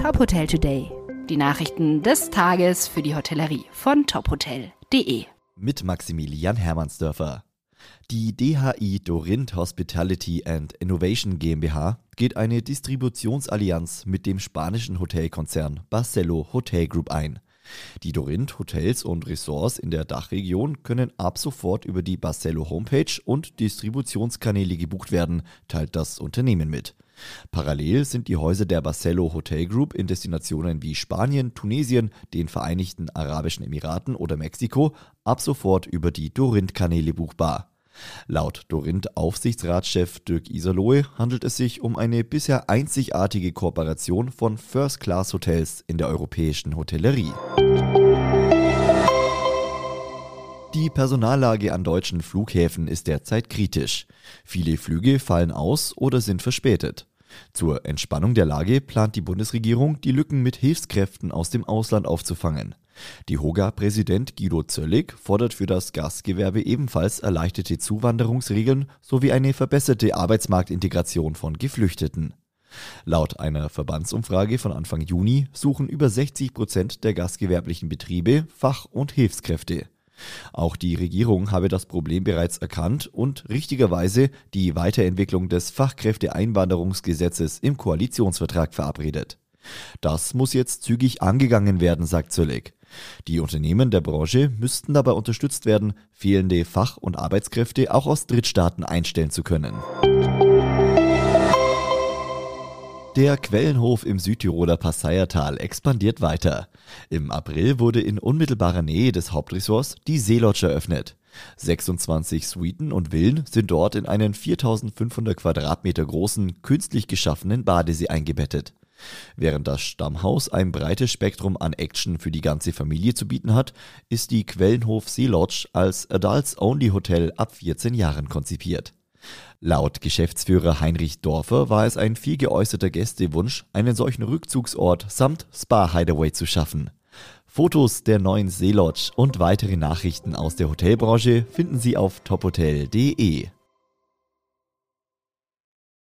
Top Hotel Today. Die Nachrichten des Tages für die Hotellerie von tophotel.de. Mit Maximilian Hermannsdörfer. Die DHI Dorint Hospitality and Innovation GmbH geht eine Distributionsallianz mit dem spanischen Hotelkonzern Barcelo Hotel Group ein. Die Dorint Hotels und Ressorts in der Dachregion können ab sofort über die Barcelo Homepage und Distributionskanäle gebucht werden, teilt das Unternehmen mit. Parallel sind die Häuser der Barcelo Hotel Group in Destinationen wie Spanien, Tunesien, den Vereinigten Arabischen Emiraten oder Mexiko ab sofort über die Dorint-Kanäle buchbar. Laut Dorint-Aufsichtsratschef Dirk Iserlohe handelt es sich um eine bisher einzigartige Kooperation von First-Class-Hotels in der europäischen Hotellerie. Die Personallage an deutschen Flughäfen ist derzeit kritisch. Viele Flüge fallen aus oder sind verspätet. Zur Entspannung der Lage plant die Bundesregierung, die Lücken mit Hilfskräften aus dem Ausland aufzufangen. Die Hoga-Präsident Guido Zöllig fordert für das Gastgewerbe ebenfalls erleichterte Zuwanderungsregeln sowie eine verbesserte Arbeitsmarktintegration von Geflüchteten. Laut einer Verbandsumfrage von Anfang Juni suchen über 60 Prozent der gastgewerblichen Betriebe Fach- und Hilfskräfte. Auch die Regierung habe das Problem bereits erkannt und richtigerweise die Weiterentwicklung des Fachkräfteeinwanderungsgesetzes im Koalitionsvertrag verabredet. Das muss jetzt zügig angegangen werden, sagt Zöllig. Die Unternehmen der Branche müssten dabei unterstützt werden, fehlende Fach- und Arbeitskräfte auch aus Drittstaaten einstellen zu können. Der Quellenhof im Südtiroler Passeiertal expandiert weiter. Im April wurde in unmittelbarer Nähe des Hauptressorts die Seelodge eröffnet. 26 Suiten und Villen sind dort in einen 4500 Quadratmeter großen, künstlich geschaffenen Badesee eingebettet. Während das Stammhaus ein breites Spektrum an Action für die ganze Familie zu bieten hat, ist die Quellenhof Sea Lodge als Adults-Only Hotel ab 14 Jahren konzipiert. Laut Geschäftsführer Heinrich Dorfer war es ein viel geäußerter Gästewunsch, einen solchen Rückzugsort samt Spa-Hideaway zu schaffen. Fotos der neuen Seelodge und weitere Nachrichten aus der Hotelbranche finden Sie auf tophotel.de.